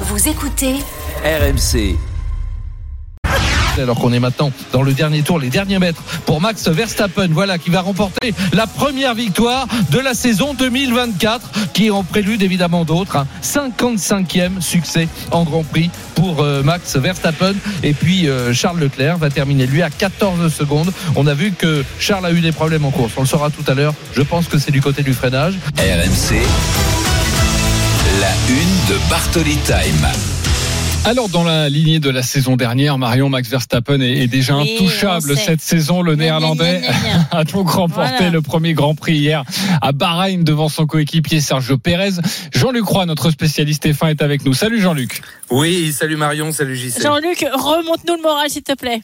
Vous écoutez RMC. alors qu'on est maintenant dans le dernier tour, les derniers mètres pour Max Verstappen, voilà, qui va remporter la première victoire de la saison 2024, qui est en prélude évidemment d'autres. hein. 55e succès en Grand Prix pour euh, Max Verstappen. Et puis euh, Charles Leclerc va terminer lui à 14 secondes. On a vu que Charles a eu des problèmes en course, on le saura tout à l'heure. Je pense que c'est du côté du freinage. RMC. La une de Bartoli Time. Alors dans la lignée de la saison dernière, Marion Max Verstappen est, est déjà Oui, intouchable cette saison. Le Néerlandais a donc remporté Voilà. le premier Grand Prix hier à Bahreïn devant son coéquipier Sergio Pérez. Jean-Luc Roy, notre spécialiste F1, est avec nous. Salut Jean-Luc. Oui, salut Marion, salut JC. Jean-Luc, remonte-nous le moral, s'il te plaît.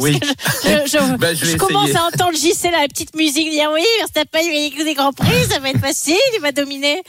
Oui. Je, je- Bah, je commence à entendre JC la petite musique dire oui, Verstappen, il va des grands prix, ça va être facile, il va dominer.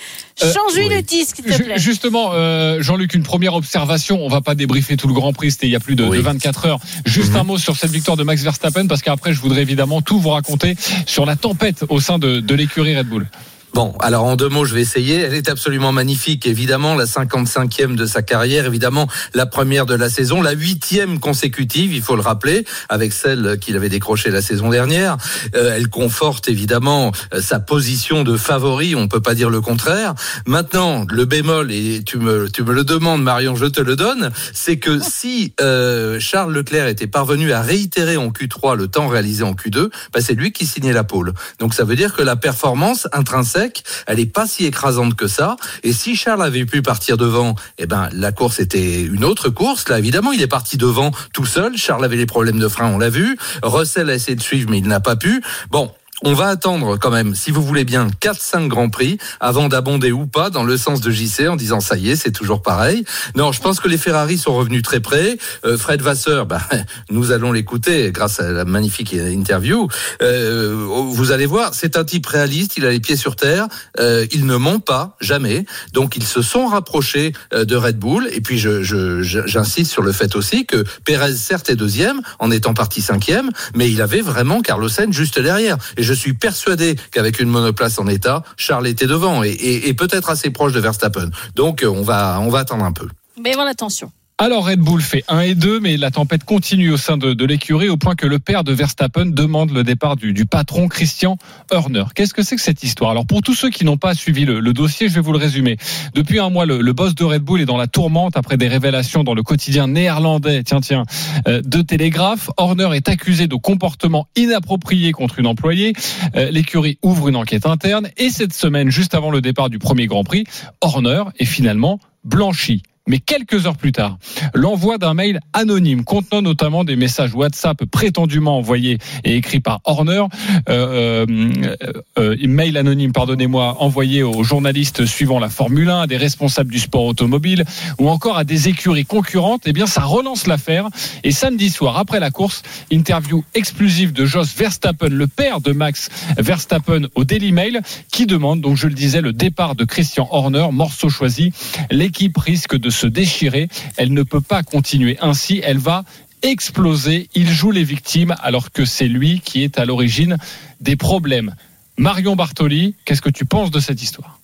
Euh, Change-lui oui. le disque, s'il te plaît. Justement, euh, Jean-Luc, une première observation. On va pas débriefer tout le Grand Prix, c'était il y a plus de, Oui. de 24 heures. Juste Mhm. un mot sur cette victoire de Max Verstappen, parce qu'après, je voudrais évidemment tout vous raconter sur la tempête au sein de, de l'écurie Red Bull. Bon, alors en deux mots, je vais essayer. Elle est absolument magnifique, évidemment, la 55e de sa carrière, évidemment, la première de la saison, la huitième consécutive, il faut le rappeler, avec celle qu'il avait décrochée la saison dernière. Euh, elle conforte évidemment euh, sa position de favori, on peut pas dire le contraire. Maintenant, le bémol, et tu me, tu me le demandes, Marion, je te le donne, c'est que si euh, Charles Leclerc était parvenu à réitérer en Q3 le temps réalisé en Q2, bah, c'est lui qui signait la pole. Donc ça veut dire que la performance intrinsèque, elle est pas si écrasante que ça. Et si Charles avait pu partir devant, eh ben la course était une autre course. Là, évidemment, il est parti devant tout seul. Charles avait les problèmes de frein, on l'a vu. Russell a essayé de suivre, mais il n'a pas pu. Bon. On va attendre quand même, si vous voulez bien, 4-5 grands prix avant d'abonder ou pas dans le sens de JC en disant ça y est, c'est toujours pareil. Non, je pense que les Ferrari sont revenus très près. Euh, Fred Vasseur, bah, nous allons l'écouter grâce à la magnifique interview. Euh, vous allez voir, c'est un type réaliste, il a les pieds sur terre, euh, il ne ment pas, jamais. Donc ils se sont rapprochés euh, de Red Bull. Et puis je, je- j'insiste sur le fait aussi que Perez, certes, est deuxième en étant parti cinquième, mais il avait vraiment Carlos Sainz juste derrière. Suis persuadé qu'avec une monoplace en état, Charles était devant et peut-être assez proche de Verstappen. Donc euh, on va, on va attendre un peu. Mais voilà, attention. Alors Red Bull fait 1 et 2, mais la tempête continue au sein de, l'écurie au point que le père de Verstappen demande le départ du, patron Christian Horner. Qu'est-ce que c'est que cette histoire? Alors pour tous ceux qui n'ont pas suivi le, dossier, je vais vous le résumer. Depuis un mois, le, le boss de Red Bull est dans la tourmente après des révélations dans le quotidien néerlandais, tiens tiens, euh, de Télégraphe. Horner est accusé de comportement inapproprié contre une employée. Euh, l'écurie ouvre une enquête interne et cette semaine, juste avant le départ du premier Grand Prix, Horner est finalement blanchi. Mais quelques heures plus tard, l'envoi d'un mail anonyme contenant notamment des messages WhatsApp prétendument envoyés et écrits par Horner, euh, euh, euh, mail anonyme, pardonnez-moi, envoyé aux journalistes suivant la Formule 1, à des responsables du sport automobile ou encore à des écuries concurrentes, eh bien ça relance l'affaire. Et samedi soir, après la course, interview exclusive de Jos Verstappen, le père de Max Verstappen au Daily Mail, qui demande, donc je le disais, le départ de Christian Horner, morceau choisi. L'équipe risque de se déchirer. Elle ne peut pas continuer ainsi. Elle va exploser. Il joue les victimes alors que c'est lui qui est à l'origine des problèmes. Marion Bartoli, qu'est-ce que tu penses de cette histoire?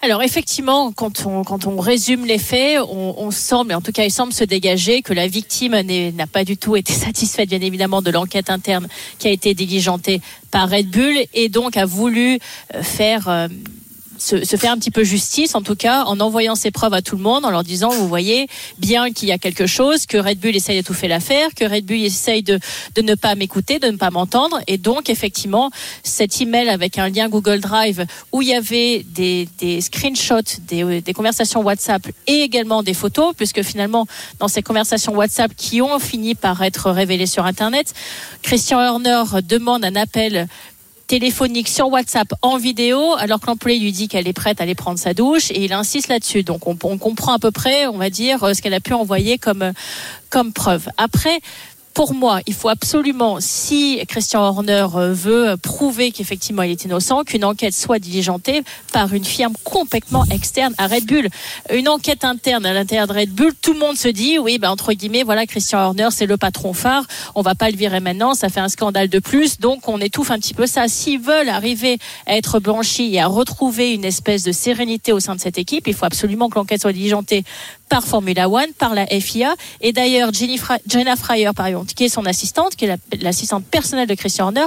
Alors effectivement, quand on, résume les faits, on, semble, en tout cas il semble se dégager que la victime n'a pas du tout été satisfaite bien évidemment de l'enquête interne qui a été diligentée par Red Bull et donc a voulu euh, faire... euh, se, se faire un petit peu justice, en tout cas, en envoyant ses preuves à tout le monde, en leur disant, vous voyez bien qu'il y a quelque chose, que Red Bull essaye d'étouffer l'affaire, que Red Bull essaye de, de ne pas m'écouter, de ne pas m'entendre. Et donc, effectivement, cet email avec un lien Google Drive où il y avait des, des screenshots des, des conversations WhatsApp et également des photos, puisque finalement, dans ces conversations WhatsApp qui ont fini par être révélées sur Internet, Christian Horner demande un appel téléphonique sur WhatsApp en vidéo, alors que l'employé lui dit qu'elle est prête à aller prendre sa douche et il insiste là-dessus. Donc on, on comprend à peu près, on va dire, euh, ce qu'elle a pu envoyer comme, euh, comme preuve. Après, pour moi, il faut absolument, si Christian Horner euh, veut prouver qu'effectivement il est innocent, qu'une enquête soit diligentée par une firme complètement externe à Red Bull. Une enquête interne à l'intérieur de Red Bull, tout le monde se dit, oui, ben, entre guillemets, voilà, Christian Horner, c'est le patron phare, on va pas le virer maintenant, ça fait un scandale de plus, donc on étouffe un petit peu ça. S'ils veulent arriver à être blanchis et à retrouver une espèce de sérénité au sein de cette équipe, il faut absolument que l'enquête soit diligentée par Formula One, par la FIA. Et d'ailleurs, Jenna Fryer, par exemple, qui est son assistante, qui est l'assistante personnelle de Christian Horner,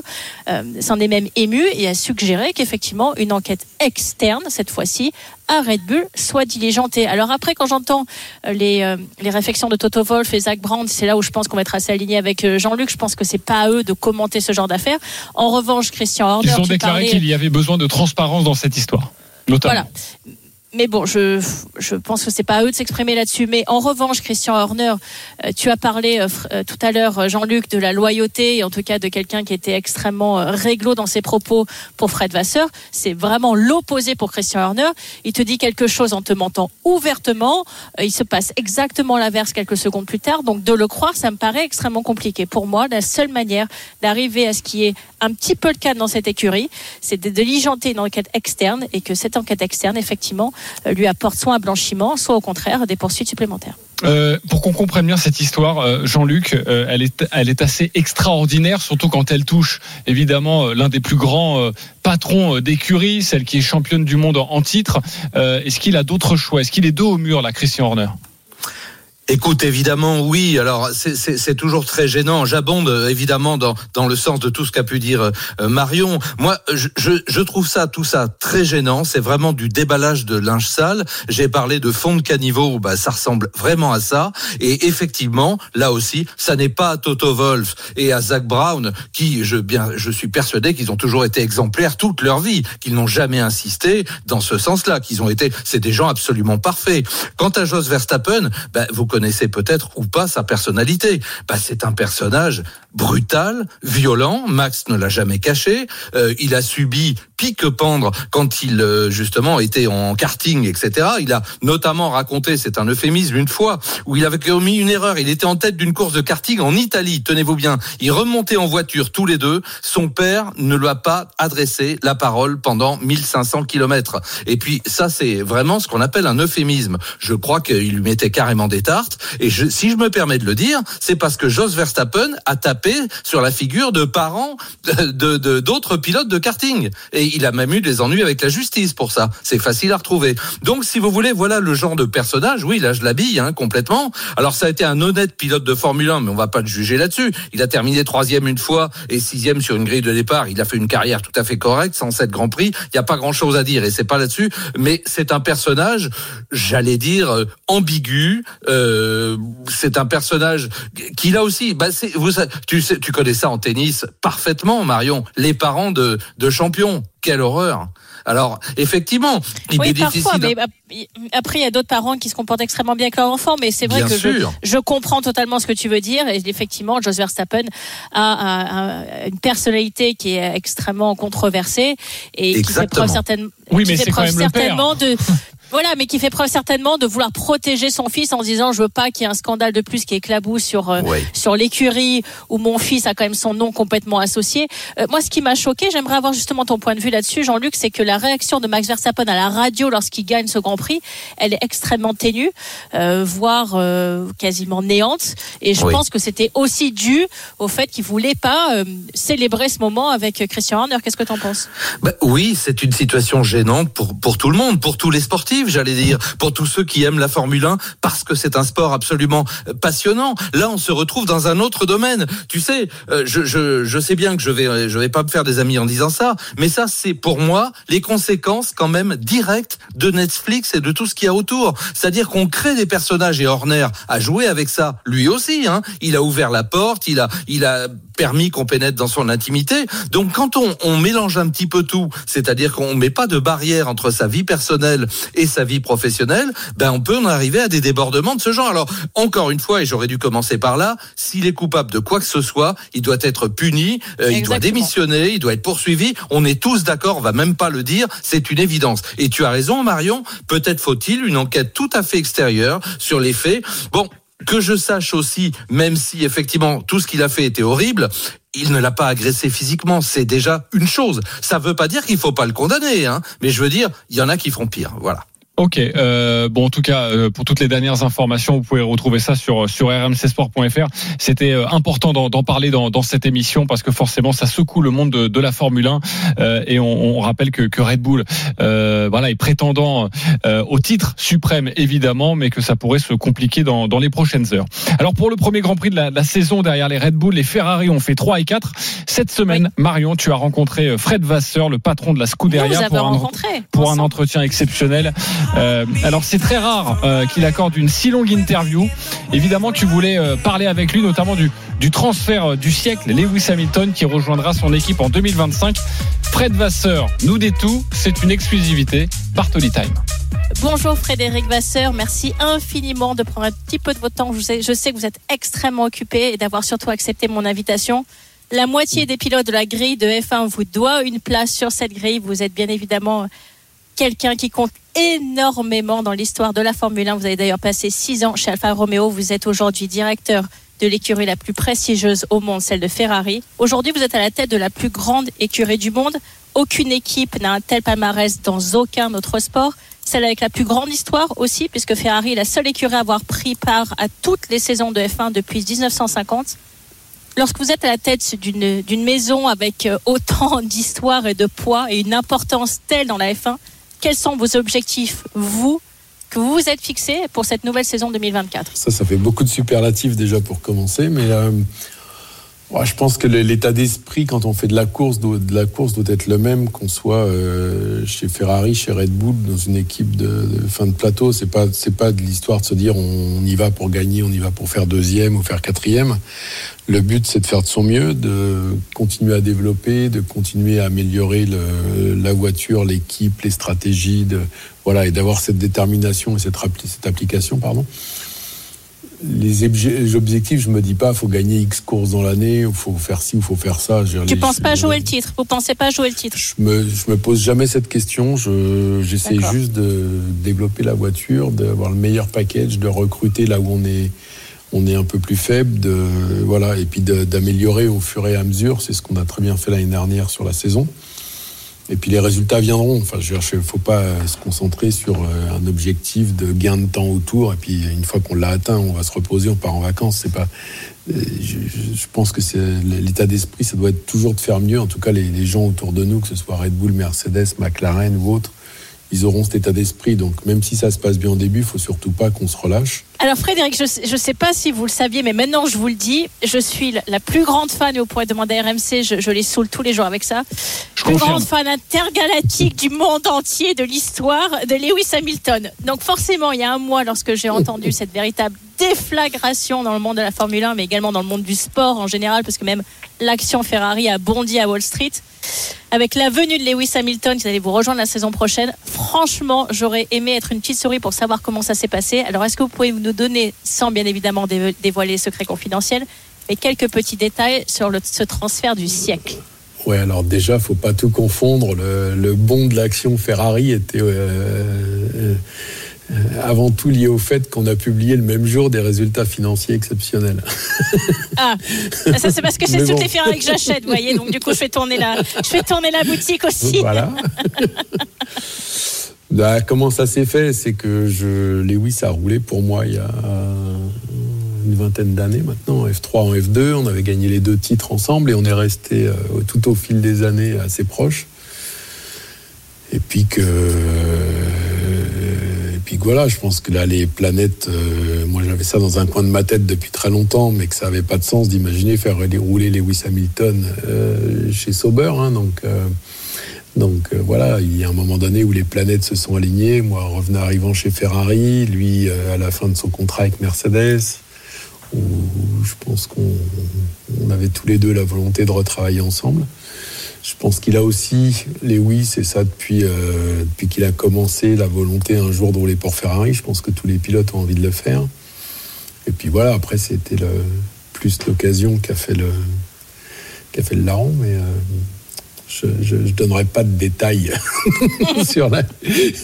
euh, s'en est même émue et a suggéré qu'effectivement, une enquête externe, cette fois-ci, à Red Bull, soit diligentée. Alors après, quand j'entends euh, les, euh, les réflexions de Toto Wolff et Zach Brandt, c'est là où je pense qu'on va être assez aligné avec Jean-Luc. Je pense que c'est pas à eux de commenter ce genre d'affaires. En revanche, Christian Horner. Ils ont déclaré qu'il y avait besoin de transparence dans cette histoire. Notamment. Voilà mais bon, je, je pense que c'est pas à eux de s'exprimer là-dessus. Mais en revanche, Christian Horner, euh, tu as parlé euh, euh, tout à l'heure, Jean-Luc, de la loyauté, et en tout cas de quelqu'un qui était extrêmement réglo dans ses propos pour Fred Vasseur. C'est vraiment l'opposé pour Christian Horner. Il te dit quelque chose en te mentant ouvertement. Il se passe exactement l'inverse quelques secondes plus tard. Donc de le croire, ça me paraît extrêmement compliqué. Pour moi, la seule manière d'arriver à ce qui est un petit peu le cas dans cette écurie, c'est de diligenter une enquête externe et que cette enquête externe, effectivement, lui apporte soit un blanchiment, soit au contraire des poursuites supplémentaires. Euh, pour qu'on comprenne bien cette histoire, euh, Jean-Luc, elle, est, elle est assez extraordinaire, surtout quand elle touche évidemment l'un des plus grands patrons d'écurie, celle qui est championne du monde en, titre. Est-ce qu'il a d'autres choix? Est-ce qu'il est dos au mur, là, Christian Horner? Écoute, évidemment, oui. Alors, c'est toujours très gênant. J'abonde évidemment dans, dans le sens de tout ce qu'a pu dire euh, Marion. Moi, je, je, trouve ça, tout ça, très gênant. C'est vraiment du déballage de linge sale. J'ai parlé de fond de caniveau. Bah, ça ressemble vraiment à ça. Et effectivement, là aussi, ça n'est pas à Toto Wolf et à Zach Brown qui, je bien, je suis persuadé qu'ils ont toujours été exemplaires toute leur vie, qu'ils n'ont jamais insisté dans ce sens-là, qu'ils ont été, c'est des gens absolument parfaits. Quant à Jos Verstappen, bah, vous connaissez connaissez peut-être ou pas sa personnalité. Bah, c'est un personnage brutal, violent. Max ne l'a jamais caché. Euh, il a subi pique-pendre quand il euh, justement était en karting, etc. Il a notamment raconté, c'est un euphémisme, une fois où il avait commis une erreur. Il était en tête d'une course de karting en Italie. Tenez-vous bien. Il remontait en voiture tous les deux. Son père ne lui a pas adressé la parole pendant 1500 kilomètres. Et puis ça, c'est vraiment ce qu'on appelle un euphémisme. Je crois qu'il lui mettait carrément des Et je, si je me permets de le dire, c'est parce que Jos Verstappen a tapé sur la figure de parents de d'autres pilotes de karting. Et il a même eu des ennuis avec la justice pour ça. C'est facile à retrouver. Donc, si vous voulez, voilà le genre de personnage. Oui, là, je l'habille hein, complètement. Alors, ça a été un honnête pilote de Formule 1, mais on va pas le juger là-dessus. Il a terminé troisième une fois et sixième sur une grille de départ. Il a fait une carrière tout à fait correcte, 107 Grand Prix. Il n'y a pas grand-chose à dire et c'est pas là-dessus. Mais c'est un personnage, j'allais dire, euh, ambigu. Euh, c'est un personnage qui là aussi, bah, vous, tu, sais, tu connais ça en tennis parfaitement, Marion. Les parents de, de champions, quelle horreur. Alors, effectivement, il est parfois, mais après, il y a d'autres parents qui se comportent extrêmement bien avec leur enfant, mais c'est vrai que je, je, comprends totalement ce que tu veux dire. Et effectivement, Jos Verstappen a, une personnalité qui est extrêmement controversée et qui fait preuve, certaine, oui, mais fait preuve certainement de Voilà, mais qui fait preuve certainement de vouloir protéger son fils en disant je veux pas qu'il y ait un scandale de plus qui éclabousse sur euh, sur l'écurie où mon fils a quand même son nom complètement associé. Euh, moi, ce qui m'a choqué, j'aimerais avoir justement ton point de vue là-dessus, Jean-Luc, c'est que la réaction de Max Verstappen à la radio lorsqu'il gagne ce Grand Prix, elle est extrêmement ténue, euh, voire quasiment néante. Et je pense que c'était aussi dû au fait qu'il voulait pas célébrer ce moment avec Christian Horner. Qu'est-ce que tu en penses? Bah, Oui, c'est une situation gênante pour pour tout le monde, pour tous les sportifs j'allais dire, pour tous ceux qui aiment la Formule 1, parce que c'est un sport absolument euh, passionnant. Là, on se retrouve dans un autre domaine. Tu sais, euh, je, sais bien que je vais, je vais pas me faire des amis en disant ça, mais ça, c'est pour moi les conséquences quand même directes de Netflix et de tout ce qu'il y a autour. C'est-à-dire qu'on crée des personnages et Horner a joué avec ça, lui aussi. Hein. Il a ouvert la porte, il a, il a permis qu'on pénètre dans son intimité. Donc quand on, on mélange un petit peu tout, c'est-à-dire qu'on met pas de barrière entre sa vie personnelle et sa vie professionnelle, ben on peut en arriver à des débordements de ce genre. Alors encore une fois, et j'aurais dû commencer par là, s'il est coupable de quoi que ce soit, il doit être puni, euh, il doit démissionner, il doit être poursuivi. On est tous d'accord, on va même pas le dire, c'est une évidence. Et tu as raison, Marion. Peut-être faut-il une enquête tout à fait extérieure sur les faits. Bon, que je sache aussi, même si effectivement tout ce qu'il a fait était horrible, il ne l'a pas agressé physiquement, c'est déjà une chose. Ça ne veut pas dire qu'il faut pas le condamner, hein, mais je veux dire, il y en a qui feront pire. Voilà. Ok, euh, bon en tout cas euh, pour toutes les dernières informations, vous pouvez retrouver ça sur sur rmcsport.fr. C'était euh, important d'en parler dans, dans, cette émission parce que forcément ça secoue le monde de, de la Formule 1 euh, et on, on, rappelle que, que Red Bull euh, voilà est prétendant au titre suprême évidemment, mais que ça pourrait se compliquer dans, dans les prochaines heures. Alors pour le premier Grand Prix de la, la, saison derrière les Red Bull, les Ferrari ont fait 3 et 4 cette semaine. Marion, tu as rencontré Fred Vasseur, le patron de la Scuderia, pour, un, pour un entretien exceptionnel. Euh, alors c'est très rare euh, qu'il accorde une si longue interview. Évidemment, tu voulais euh, parler avec lui, notamment du, transfert du siècle, Lewis Hamilton, qui rejoindra son équipe en 2025. Fred Vasseur nous dit tout. C'est une exclusivité. Bartoli Time. Bonjour Frédéric Vasseur, merci infiniment de prendre un petit peu de votre temps. Je sais, je sais que vous êtes extrêmement occupé et d'avoir surtout accepté mon invitation. La moitié des pilotes de la grille de F1 vous doit une place sur cette grille. Vous êtes bien évidemment quelqu'un qui compte énormément dans l'histoire de la Formule 1. Vous avez d'ailleurs passé six ans chez Alfa Romeo. Vous êtes aujourd'hui directeur de l'écurie la plus prestigieuse au monde, celle de Ferrari. Aujourd'hui, vous êtes à la tête de la plus grande écurie du monde. Aucune équipe n'a un tel palmarès dans aucun autre sport. Celle avec la plus grande histoire aussi, puisque Ferrari est la seule écurie à avoir pris part à toutes les saisons de F1 depuis 1950. Lorsque vous êtes à la tête d'une maison avec euh, autant d'histoire et de poids et une importance telle dans la F1, quels sont vos objectifs, vous, que vous vous êtes fixés pour cette nouvelle saison 2024 Ça, ça fait beaucoup de superlatifs déjà pour commencer, mais euh, je pense que l'état d'esprit quand on fait de la course, doit, de la course doit être le même qu'on soit euh, chez Ferrari, chez Red Bull, dans une équipe de, fin de plateau. C'est pas c'est pas de l'histoire de se dire on, y va pour gagner, on y va pour faire deuxième ou faire quatrième. Le but c'est de faire de son mieux, de continuer à développer, de continuer à améliorer la voiture, l'équipe, les stratégies, voilà et d'avoir cette détermination et cette, cette application pardon les, objectifs, je me dis pas, faut gagner X courses dans l'année, ou faut faire ci, ou faut faire ça. Tu ne penses pas jouer le titre Vous pensez pas jouer le titre? Je me, je me pose jamais cette question. J'essaie juste de développer la voiture, d'avoir le meilleur package, de recruter là où on est, on est un peu plus faible, de voilà, et puis d'améliorer au fur et à mesure. C'est ce qu'on a très bien fait l'année dernière sur la saison. Et puis les résultats viendront. Enfin, il ne faut pas se concentrer sur euh, un objectif de gain de temps autour. Et puis une fois qu'on l'a atteint, on va se reposer, on part en vacances. C'est pas. Euh, je, je pense que c'est l'état d'esprit, ça doit être toujours de faire mieux. En tout cas, les, les gens autour de nous, que ce soit Red Bull, Mercedes, McLaren ou autres, ils auront cet état d'esprit. Donc même si ça se passe bien au début, il faut surtout pas qu'on se relâche. Alors Frédéric, je ne sais pas si vous le saviez, mais maintenant je vous le dis, je suis la plus grande fan, et vous pourrez demander à RMC, je, je les saoule tous les jours avec ça, je plus grande fan intergalactique du monde entier, de l'histoire de Lewis Hamilton. Donc forcément, il y a un mois, lorsque j'ai entendu cette véritable déflagration dans le monde de la Formule 1, mais également dans le monde du sport en général, parce que même l'action Ferrari a bondi à Wall Street. Avec la venue de Lewis Hamilton, qui allait vous rejoindre la saison prochaine, franchement, j'aurais aimé être une petite souris pour savoir comment ça s'est passé. Alors, est-ce que vous pouvez nous donner, sans bien évidemment dévoiler les secrets confidentiels, mais quelques petits détails sur le, ce transfert du siècle Ouais, alors déjà, faut pas tout confondre. Le, le bon de l'action Ferrari était euh, euh, avant tout lié au fait qu'on a publié le même jour des résultats financiers exceptionnels. Ah, ça c'est parce que c'est toutes les Ferrari que j'achète, vous voyez. Donc du coup, je fais tourner la, je fais tourner la boutique aussi. Voilà. bah, comment ça s'est fait C'est que je, Lewis a roulé pour moi il y a une vingtaine d'années maintenant, F3 en F2. On avait gagné les deux titres ensemble et on est resté euh, tout au fil des années assez proches. Et puis que puis voilà, je pense que là, les planètes, euh, moi j'avais ça dans un coin de ma tête depuis très longtemps, mais que ça n'avait pas de sens d'imaginer faire rouler Lewis Hamilton euh, chez Sauber. Hein, donc euh, donc voilà, il y a un moment donné où les planètes se sont alignées. Moi, revenant arrivant chez Ferrari, lui à la fin de son contrat avec Mercedes, où je pense qu'on avait tous les deux la volonté de retravailler ensemble. Je pense qu'il a aussi, Lewis, et ça depuis, euh, depuis qu'il a commencé, la volonté un jour de rouler pour Ferrari. Je pense que tous les pilotes ont envie de le faire. Et puis voilà, après, c'était plus l'occasion qu'a fait le, qu'a fait le larron. Mais euh, je ne donnerai pas de détails sur, la,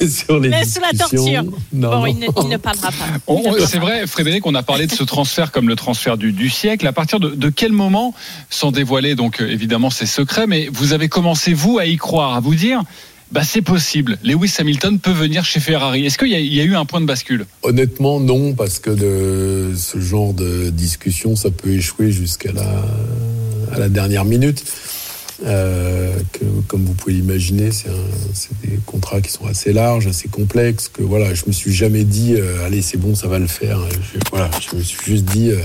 sur les Laisse la torture. Non, bon, Il, ne, ne, parlera pas. C'est vrai, Frédéric, on a parlé de ce transfert comme le transfert du, du siècle. À partir de, de, quel moment, sans dévoiler donc évidemment ses secrets, mais vous avez commencé vous à y croire, à vous dire bah, c'est possible. Lewis Hamilton peut venir chez Ferrari. Est-ce qu'il y, y, a eu un point de bascule? Honnêtement, non, parce que de ce genre de discussion, ça peut échouer jusqu'à la, à la dernière minute. Euh, que, comme vous pouvez l'imaginer, c'est des contrats qui sont assez larges, assez complexes. Que voilà, je me suis jamais dit, euh, allez, c'est bon, ça va le faire. Je, voilà, je me suis juste dit euh,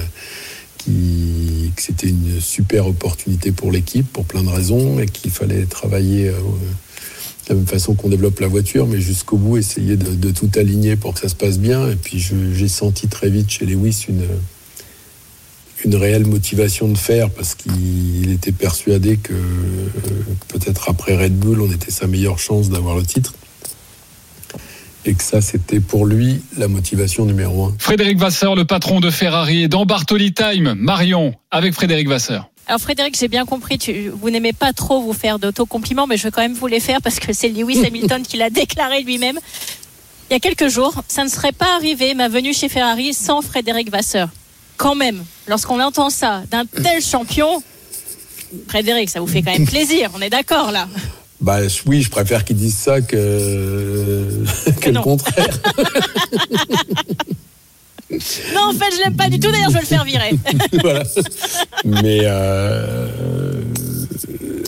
que c'était une super opportunité pour l'équipe, pour plein de raisons, et qu'il fallait travailler de la même façon qu'on développe la voiture, mais jusqu'au bout, essayer de, de, tout aligner pour que ça se passe bien. Et puis, j'ai senti très vite chez Lewis une une réelle motivation de faire parce qu'il était persuadé que peut-être après Red Bull, on était sa meilleure chance d'avoir le titre. Et que ça, c'était pour lui la motivation numéro un. Frédéric Vasseur, le patron de Ferrari, est dans Bartoli Time. Marion, avec Frédéric Vasseur. Alors Frédéric, j'ai bien compris, tu, vous n'aimez pas trop vous faire d'autocompliments, mais je vais quand même vous les faire parce que c'est Lewis Hamilton qui l'a déclaré lui-même. Il y a quelques jours, ça ne serait pas arrivé ma venue chez Ferrari sans Frédéric Vasseur quand même, lorsqu'on entend ça d'un tel champion, Frédéric, ça vous fait quand même plaisir, on est d'accord là bah oui, je préfère qu'ils disent ça que, que, le contraire. non, en fait, je l'aime pas du tout. D'ailleurs, je vais le faire virer. voilà. Mais euh,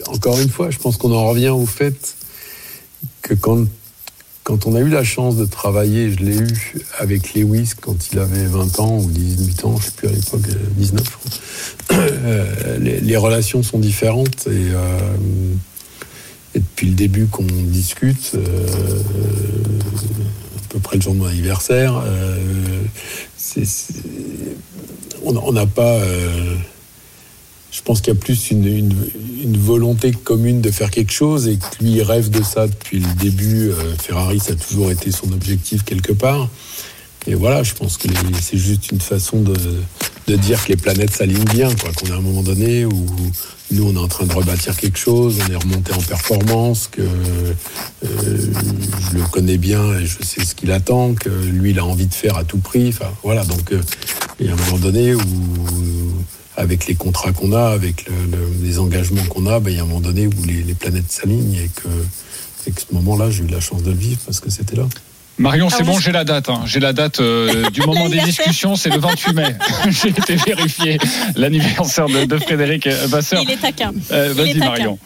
encore une fois, je pense qu'on en revient au fait que quand quand on a eu la chance de travailler, je l'ai eu avec Lewis quand il avait 20 ans ou 18 ans, je ne sais plus à l'époque, 19 je crois. Euh, les, relations sont différentes et, euh, et depuis le début qu'on discute, euh, à peu près le jour de mon anniversaire, on n'a pas je pense qu'il y a plus une, volonté commune de faire quelque chose et que lui rêve de ça depuis le début. Euh, Ferrari, ça a toujours été son objectif quelque part. Et voilà, je pense que c'est juste une façon de, dire que les planètes s'alignent bien, quoi. Qu'on à un moment donné où nous on est en train de rebâtir quelque chose, on est remonté en performance, que euh, je le connais bien et je sais ce qu'il attend, que lui il a envie de faire à tout prix. Enfin voilà, donc euh, il y a un moment donné où avec les contrats qu'on a, avec le, le, les engagements qu'on a, ben, il y a un moment donné où les, les planètes s'alignent et que, et que ce moment-là, j'ai eu la chance de le vivre parce que c'était là. Marion, c'est bon, j'ai la date. Hein. J'ai la date euh, du moment des discussions, c'est le 28 mai. j'ai été vérifié l'anniversaire de, de, Frédéric Vasseur. Il est taquin. Euh, Vas-y, Marion.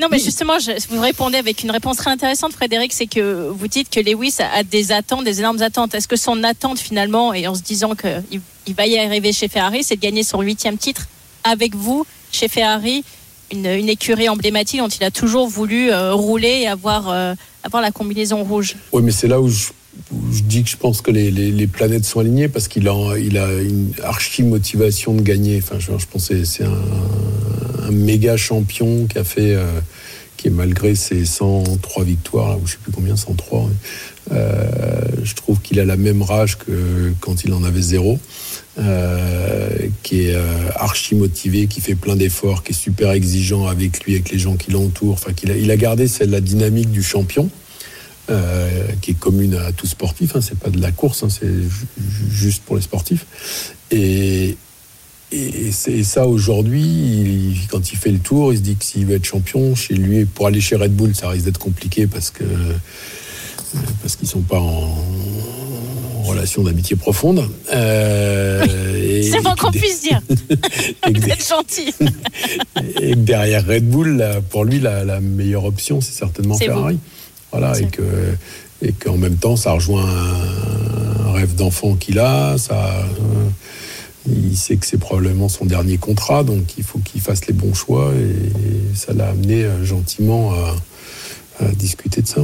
Non, mais justement, je, vous répondez avec une réponse très intéressante, Frédéric, c'est que vous dites que Lewis a des attentes, des énormes attentes. Est-ce que son attente finalement, et en se disant qu'il il va y arriver chez Ferrari, c'est de gagner son huitième titre avec vous chez Ferrari, une, une, écurie emblématique dont il a toujours voulu euh, rouler et avoir, euh, avoir la combinaison rouge? Oui, mais c'est là où je, où je, dis que je pense que les, les, les planètes sont alignées parce qu'il a, il a une archi motivation de gagner. Enfin, je, je pense que c'est un, un, méga champion qui a fait. Euh, qui est malgré ses 103 victoires, là, ou je sais plus combien, 103, euh, je trouve qu'il a la même rage que quand il en avait zéro. Euh, qui est archi motivé, qui fait plein d'efforts, qui est super exigeant avec lui, avec les gens qui l'entourent. Enfin, qu'il a, il a gardé la dynamique du champion, qui est commune à tout sportif. Hein, c'est pas de la course, hein, c'est juste pour les sportifs. Et, et, et ça, aujourd'hui, quand il fait le tour, il se dit que s'il veut être champion, chez lui, pour aller chez Red Bull, ça risque d'être compliqué parce que parce qu'ils sont pas en, relation d'amitié profonde. Euh, C'est bon qu'on puisse dire. Vous êtes gentil. et derrière Red Bull, là, pour lui, la, la, meilleure option, c'est certainement Ferrari. Vous. Voilà, et que et qu'en même temps, ça rejoint un, un rêve d'enfant qu'il a. Ça, euh, il sait que c'est probablement son dernier contrat, donc il faut qu'il fasse les bons choix. Et, ça l'a amené euh, gentiment à, à discuter de ça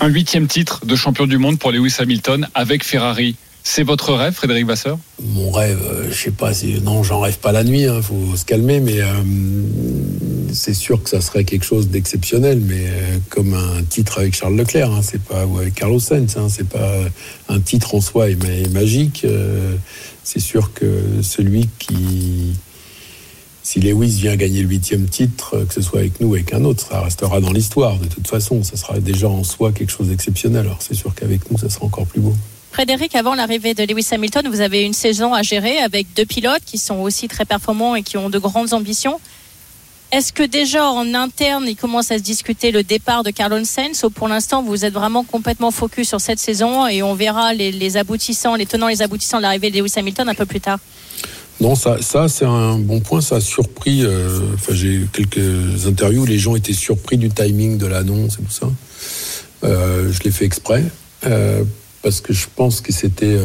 un huitième titre de champion du monde pour Lewis Hamilton avec Ferrari. C'est votre rêve, Frédéric Vasseur? Mon rêve, euh, je sais pas, non, j'en rêve pas la nuit, il hein, faut se calmer, mais euh, c'est sûr que ça serait quelque chose d'exceptionnel, mais euh, comme un titre avec Charles Leclerc, hein, c'est pas ou avec Carlos Sainz, hein, c'est pas un titre en soi est magique. C'est sûr que celui qui si Lewis vient gagner le huitième titre, que ce soit avec nous ou avec un autre, ça restera dans l'histoire de toute façon. Ça sera déjà en soi quelque chose d'exceptionnel. Alors c'est sûr qu'avec nous, ça sera encore plus beau. Frédéric, avant l'arrivée de Lewis Hamilton, vous avez une saison à gérer avec deux pilotes qui sont aussi très performants et qui ont de grandes ambitions. Est-ce que déjà en interne, il commence à se discuter le départ de Carlos Sainz ou pour l'instant vous êtes vraiment complètement focus sur cette saison et on verra les, aboutissants, les tenants les aboutissants de l'arrivée de Lewis Hamilton un peu plus tard? Non, ça, ça c'est un bon point. Ça a surpris. Euh, j'ai eu quelques interviews où les gens étaient surpris du timing de l'annonce et tout ça. Euh, je l'ai fait exprès euh, parce que je pense que c'était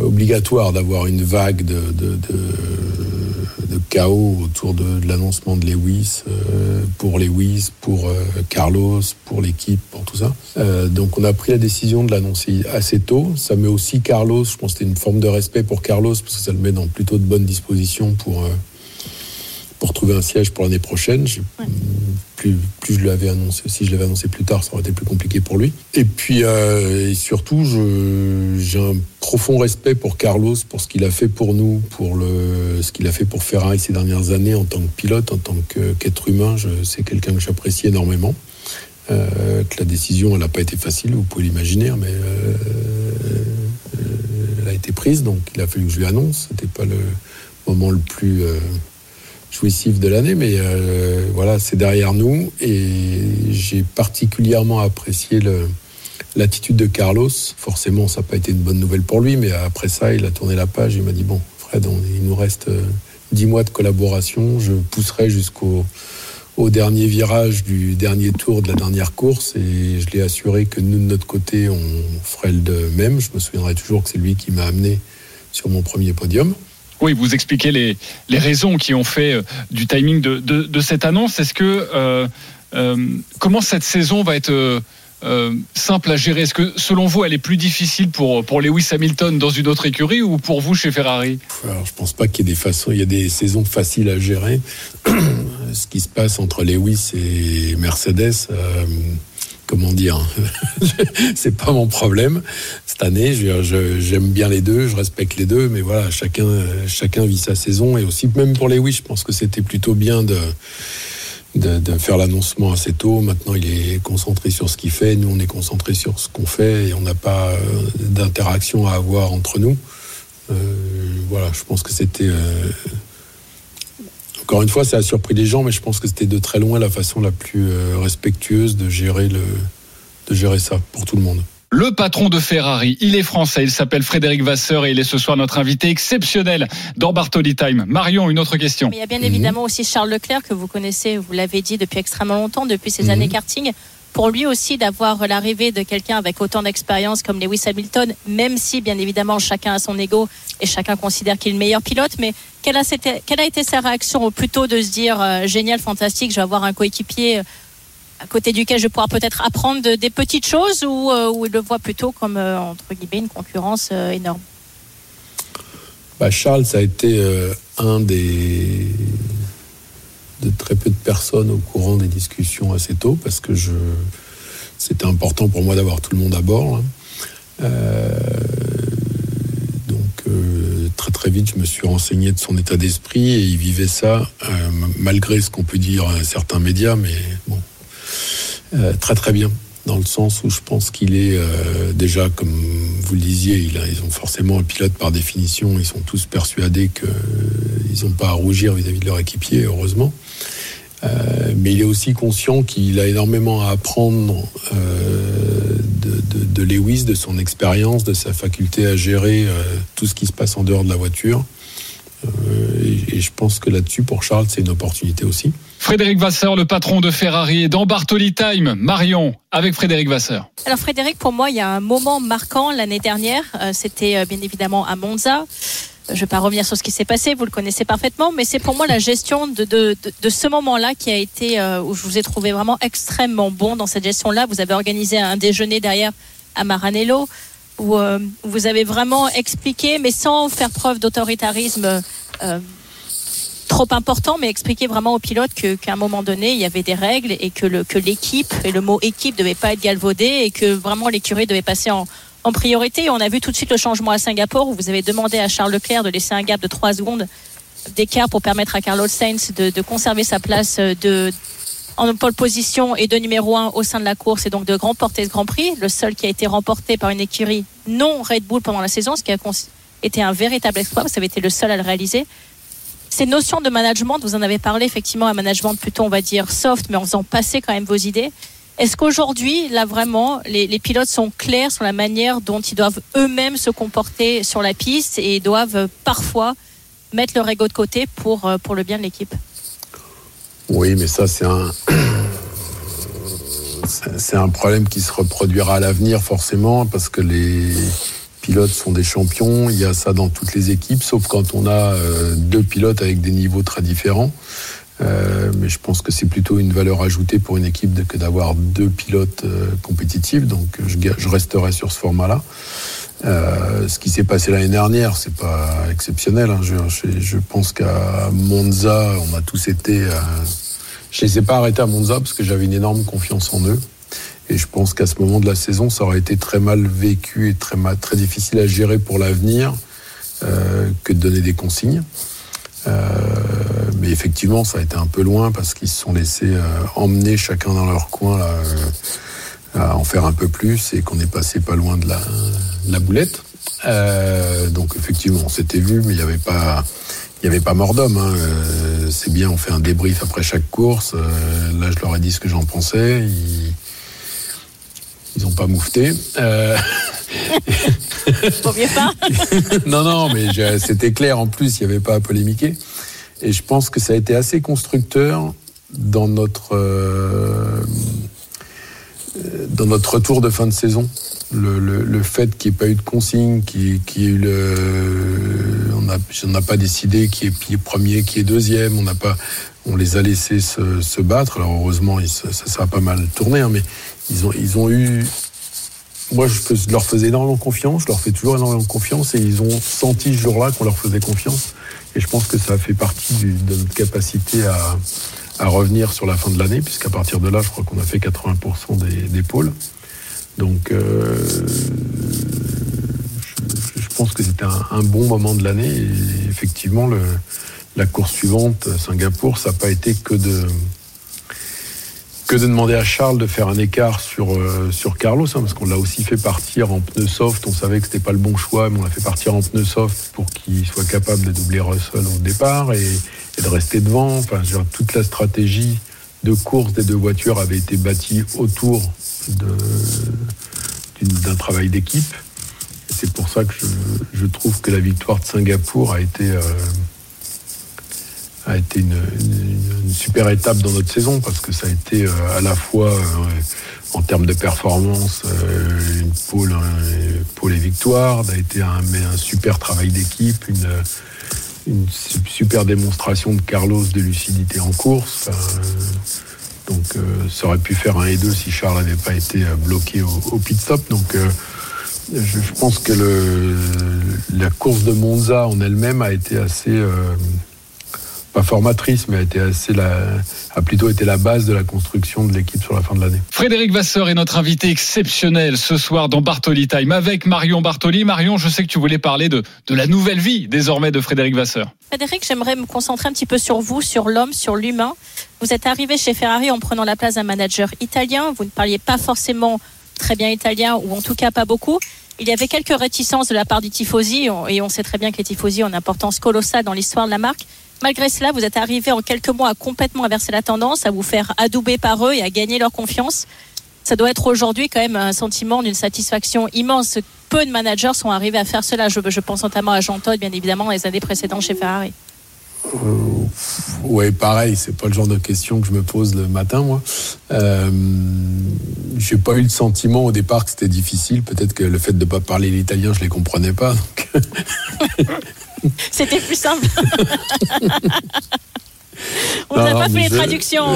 obligatoire d'avoir une vague de chaos autour de, l'annoncement de Lewis, euh, pour Lewis, pour euh, Carlos, pour l'équipe, pour tout ça. Euh, donc on a pris la décision de l'annoncer assez tôt. Ça met aussi Carlos, je pense que c'était une forme de respect pour Carlos, parce que ça le met dans plutôt de bonnes dispositions pour pour trouver un siège pour l'année prochaine. Plus, plus je l'avais annoncé, si je l'avais annoncé plus tard, ça aurait été plus compliqué pour lui. Et puis, euh, et surtout, j'ai un profond respect pour Carlos, pour ce qu'il a fait pour nous, pour le, ce qu'il a fait pour Ferrari ces dernières années en tant que pilote, en tant qu'être humain. C'est quelqu'un que j'apprécie énormément. Euh, que la décision, elle n'a pas été facile, vous pouvez l'imaginer, mais euh, elle a été prise, donc il a fallu que je lui annonce. C'était pas le moment le plus jouissif de l'année, mais euh, voilà, c'est derrière nous. Et j'ai particulièrement apprécié l'attitude de Carlos. Forcément, ça n'a pas été une bonne nouvelle pour lui, mais après ça, il a tourné la page. Il m'a dit Bon, Fred, il nous reste euh, dix mois de collaboration. Je pousserai jusqu'au au dernier virage du dernier tour de la dernière course et je l'ai assuré que nous de notre côté on ferait le même. Je me souviendrai toujours que c'est lui qui m'a amené sur mon premier podium. Oui, vous expliquez les, les raisons qui ont fait euh, du timing de, de, cette annonce. Est-ce que euh, euh, comment cette saison va être simple à gérer? Est-ce que selon vous, elle est plus difficile pour, pour Lewis Hamilton dans une autre écurie ou pour vous chez Ferrari? Alors, Je pense pas qu'il y ait des façons, il y a des saisons faciles à gérer. Ce qui se passe entre Lewis et Mercedes comment dire, c'est pas mon problème cette année. J'aime bien les deux, je respecte les deux, mais voilà, chacun, vit sa saison et aussi même pour les oui, je pense que c'était plutôt bien de, faire l'annoncement assez tôt. Maintenant, il est concentré sur ce qu'il fait, nous on est concentré sur ce qu'on fait et on n'a pas euh, d'interaction à avoir entre nous. Euh, voilà, je pense que c'était euh, encore une fois, ça a surpris les gens, mais je pense que c'était de très loin la façon la plus respectueuse gérer, de gérer ça pour tout le monde. Le patron de Ferrari, il est français, il s'appelle Frédéric Vasseur et il est ce soir notre invité exceptionnel dans Bartoli Time. Marion, une autre question. il y a bien évidemment aussi Charles Leclerc que vous connaissez, vous l'avez dit depuis extrêmement longtemps, depuis ses mhm. années karting pour lui aussi d'avoir l'arrivée de quelqu'un avec autant d'expérience comme Lewis Hamilton, même si bien évidemment chacun a son ego et chacun considère qu'il est le meilleur pilote, mais quelle a, quelle a été sa réaction plutôt de se dire euh, génial, fantastique, je vais avoir un coéquipier à côté duquel je vais pouvoir peut-être apprendre des petites choses ou, euh, le voit plutôt comme entre guillemets une concurrence énorme bah Charles, ça a été un des de très peu de personnes au courant des discussions assez tôt parce que je, c'était important pour moi d'avoir tout le monde à bord. Hein. Euh, donc euh, très très vite, je me suis renseigné de son état d'esprit et il vivait ça euh, malgré ce qu'on peut dire à certains médias, mais bon, très très bien dans le sens où je pense qu'il est euh, déjà, comme vous le disiez, il ils ont forcément un pilote par définition, ils sont tous persuadés qu'ils n'ont pas à rougir vis-à-vis de leur équipier, heureusement. Euh, mais il est aussi conscient qu'il a énormément à apprendre euh, de, Lewis, de son expérience, de sa faculté à gérer tout ce qui se passe en dehors de la voiture. Et je pense que là-dessus, pour Charles, c'est une opportunité aussi. Frédéric Vasseur, le patron de Ferrari, est dans Bartoli Time. Marion, avec Frédéric Vasseur. Alors Frédéric, pour moi, il y a un moment marquant l'année dernière. Euh, c'était euh, bien évidemment à Monza. Euh, je ne vais pas revenir sur ce qui s'est passé, vous le connaissez parfaitement, mais c'est pour moi la gestion de, de, de, ce moment-là qui a été, où je vous ai trouvé vraiment extrêmement bon dans cette gestion-là. Vous avez organisé un déjeuner derrière à Maranello, où, vous avez vraiment expliqué, mais sans faire preuve d'autoritarisme trop important, mais expliquer vraiment aux pilotes qu'à un moment donné, il y avait des règles et que que l'équipe et le mot équipe devait pas être galvaudé et que vraiment l'écurie devait passer en, priorité. On a vu tout de suite le changement à Singapour où vous avez demandé à Charles Leclerc de laisser un gap de 3 secondes d'écart pour permettre à Carlos Sainz de, conserver sa place de en pole position et de numéro 1 au sein de la course et donc de remporter ce Grand Prix, le seul qui a été remporté par une écurie non Red Bull pendant la saison, ce qui a été un véritable exploit, ça avait été le seul à le réaliser. Ces notions de management, vous en avez parlé effectivement, un management plutôt on va dire soft, mais en faisant passer quand même vos idées. Est-ce qu'aujourd'hui, là vraiment, les, pilotes sont clairs sur la manière dont ils doivent eux-mêmes se comporter sur la piste et doivent parfois mettre leur ego de côté pour, euh, pour le bien de l'équipe? Oui, mais ça, c'est un. C'est un problème qui se reproduira à l'avenir forcément parce que les pilotes sont des champions. Il y a ça dans toutes les équipes, sauf quand on a euh, deux pilotes avec des niveaux très différents. Euh, mais je pense que c'est plutôt une valeur ajoutée pour une équipe que d'avoir deux pilotes euh, compétitifs. Donc je, resterai sur ce format-là. Ce qui s'est passé l'année dernière, c'est pas exceptionnel. Hein. Je, pense qu'à Monza, on a tous été. Je les ai pas arrêtés à Monza parce que j'avais une énorme confiance en eux. Et je pense qu'à ce moment de la saison, ça aurait été très mal vécu et très, très difficile à gérer pour l'avenir euh, que de donner des consignes. Euh, mais effectivement, ça a été un peu loin parce qu'ils se sont laissés euh, emmener chacun dans leur coin à en faire un peu plus et qu'on est passé pas loin de la, boulette. Donc effectivement, on s'était vu, mais il n'y avait pas, il y avait pas mort d'homme. Hein. C'est bien, on fait un débrief après chaque course. là, je leur ai dit ce que j'en pensais. Ils ont pas moufté. Euh... pas Non, non, mais c'était clair en plus, il n'y avait pas à polémiquer. Et je pense que ça a été assez constructeur dans notre, euh, dans notre retour de fin de saison. Le, le, le fait qu'il n'y ait pas eu de consigne, qu'il qu ait eu le. On n'a pas décidé qui est, qui est premier, qui est deuxième. On n'a pas. On les a laissés se, se battre. Alors heureusement, ça, ça, a pas mal tourné, hein, mais ils ont, ils ont eu. Moi, je leur faisais énormément confiance, je leur fais toujours énormément confiance et ils ont senti ce jour-là qu'on leur faisait confiance. Et je pense que ça fait partie de notre capacité à, revenir sur la fin de l'année, puisqu'à partir de là, je crois qu'on a fait 80% des, pôles. Donc, euh, je, pense que c'était un, bon moment de l'année. Et effectivement, la course suivante, Singapour, ça n'a pas été que de que de demander à Charles de faire un écart sur, euh, sur Carlos, hein, parce qu'on l'a aussi fait partir en pneu soft. On savait que c'était pas le bon choix, mais on l'a fait partir en pneu soft pour qu'il soit capable de doubler Russell au départ et, de rester devant. Enfin, toute la stratégie de course des deux voitures avait été bâtie autour d'un travail d'équipe. C'est pour ça que je, je, trouve que la victoire de Singapour a été euh, a été une, super étape dans notre saison parce que ça a été euh, à la fois euh, en termes de performance euh, une pôle, pôle et victoire, ça a été un, super travail d'équipe, une, super démonstration de Carlos de lucidité en course. Donc ça aurait pu faire un et deux si Charles n'avait pas été bloqué au, pit stop. Donc je, pense que la course de Monza en elle-même a été assez pas formatrice, mais a, été assez la, a plutôt été la base de la construction de l'équipe sur la fin de l'année. Frédéric Vasseur est notre invité exceptionnel ce soir dans Bartoli Time avec Marion Bartoli. Marion, je sais que tu voulais parler de, de la nouvelle vie désormais de Frédéric Vasseur. Frédéric, j'aimerais me concentrer un petit peu sur vous, sur l'homme, sur l'humain. Vous êtes arrivé chez Ferrari en prenant la place d'un manager italien. Vous ne parliez pas forcément très bien italien, ou en tout cas pas beaucoup. Il y avait quelques réticences de la part du tifosi, et on sait très bien que les tifosi ont une importance colossale dans l'histoire de la marque. Malgré cela, vous êtes arrivé en quelques mois à complètement inverser la tendance, à vous faire adouber par eux et à gagner leur confiance. Ça doit être aujourd'hui quand même un sentiment d'une satisfaction immense. Peu de managers sont arrivés à faire cela. Je, je pense notamment à Jean Todt, bien évidemment, les années précédentes chez Ferrari. Euh, ouais, pareil, c'est pas le genre de question que je me pose le matin, moi. Euh, j'ai pas eu le sentiment au départ que c'était difficile. Peut-être que le fait de ne pas parler l'italien, je les comprenais pas. Donc... C'était plus simple. On n'a pas fait les je... traductions,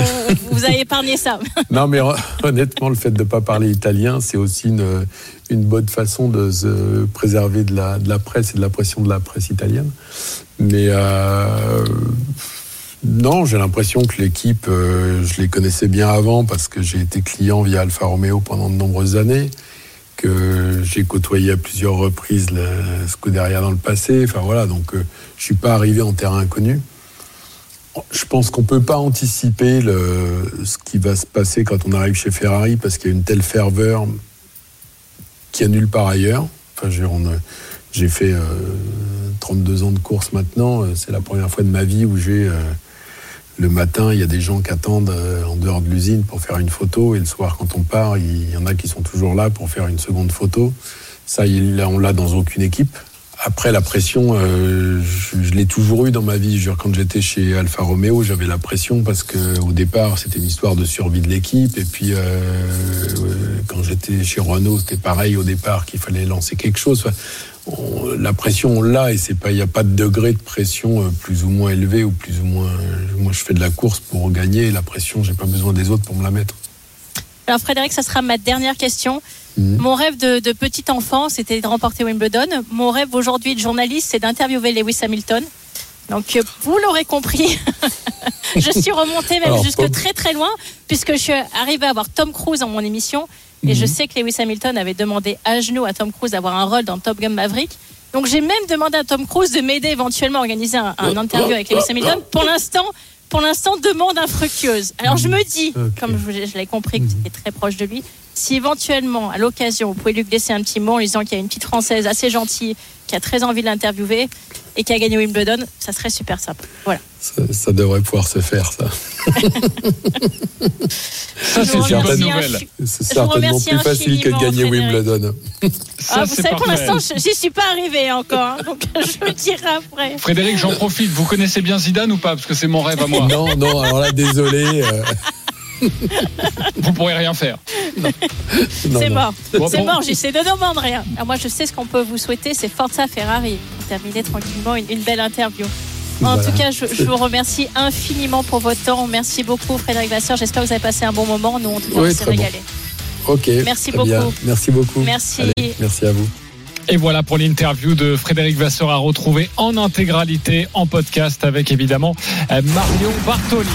vous avez épargné ça. non, mais honnêtement, le fait de ne pas parler italien, c'est aussi une, une, bonne façon de se préserver de la, de la, presse et de la pression de la presse italienne. Mais euh, Non, j'ai l'impression que l'équipe, euh, je les connaissais bien avant parce que j'ai été client via Alfa Romeo pendant de nombreuses années, que j'ai côtoyé à plusieurs reprises le Scuderia dans le passé. Enfin voilà, donc euh, je suis pas arrivé en terrain inconnu. Je pense qu'on peut pas anticiper ce qui va se passer quand on arrive chez Ferrari parce qu'il y a une telle ferveur qui a nulle part ailleurs. Enfin, a- j'ai fait euh, 32 ans de course maintenant. Euh, C'est la première fois de ma vie où j'ai euh, le matin, il y a des gens qui attendent euh, en dehors de l'usine pour faire une photo et le soir, quand on part, il y en a qui sont toujours là pour faire une seconde photo. Ça, on l'a dans aucune équipe. Après, la pression, euh, je, l'ai toujours eu dans ma vie. Je quand j'étais chez Alfa Romeo, j'avais la pression parce que au départ, c'était une histoire de survie de l'équipe. Et puis, euh, quand j'étais chez Renault, c'était pareil au départ qu'il fallait lancer quelque chose. On- la pression, on l'a et c'est pas, il n'y a pas de degré de pression euh, plus ou moins élevé ou plus ou moins. Moi, je fais de la course pour gagner. La pression, j'ai pas besoin des autres pour me la mettre. Alors Frédéric, ça sera ma dernière question. Mhm. Mon rêve de, de petit enfant, c'était de remporter Wimbledon. Mon rêve aujourd'hui de journaliste, c'est d'interviewer Lewis Hamilton. Donc euh, vous l'aurez compris, je suis remontée même Alors, jusque très très loin, puisque je suis arrivée à avoir Tom Cruise dans mon émission. Et je sais que Lewis Hamilton avait demandé à genoux à Tom Cruise d'avoir un rôle dans Top Gun Maverick. Donc j'ai même demandé à Tom Cruise de m'aider éventuellement à organiser un, un interview avec Lewis Hamilton. Pour l'instant, pour l'instant, demande infructueuse. Alors je me dis, comme je, je l'ai compris que tu es très proche de lui, si éventuellement, à l'occasion, vous pouvez lui glisser un petit mot en lui disant qu'il y a une petite française assez gentille qui a très envie de l'interviewer et qui a gagné Wimbledon, ça serait super simple. Voilà. Ça, ça devrait pouvoir se faire, ça. Ça, c'est certainement remercie plus facile que de gagner Frédéric. Wimbledon. Ça, Ah, vous c'est savez, pour parfait. l'instant, je- j'y suis pas arrivée encore, hein, donc je le dirai après. Frédéric, j'en profite. Vous connaissez bien Zidane ou pas? Parce que c'est mon rêve à moi. Non, non, alors là, désolé. euh, Vous pourrez rien faire. C'est mort. Bon, c'est bon. mort, j'essaie de demander rien. Alors moi, je sais ce qu'on peut vous souhaiter, c'est Forza Ferrari. Pour terminer tranquillement une, une belle interview. En Voilà. tout cas, je, je vous remercie infiniment pour votre temps. Merci beaucoup, Frédéric Vasseur. J'espère que vous avez passé un bon moment. Nous, en tout cas, Oui, on s'est très bon. régalé. Ok. Merci bien. beaucoup. Merci beaucoup. Merci. Allez, merci à vous. Et voilà pour l'interview de Frédéric Vasseur à retrouver en intégralité en podcast avec évidemment Marion Bartoli.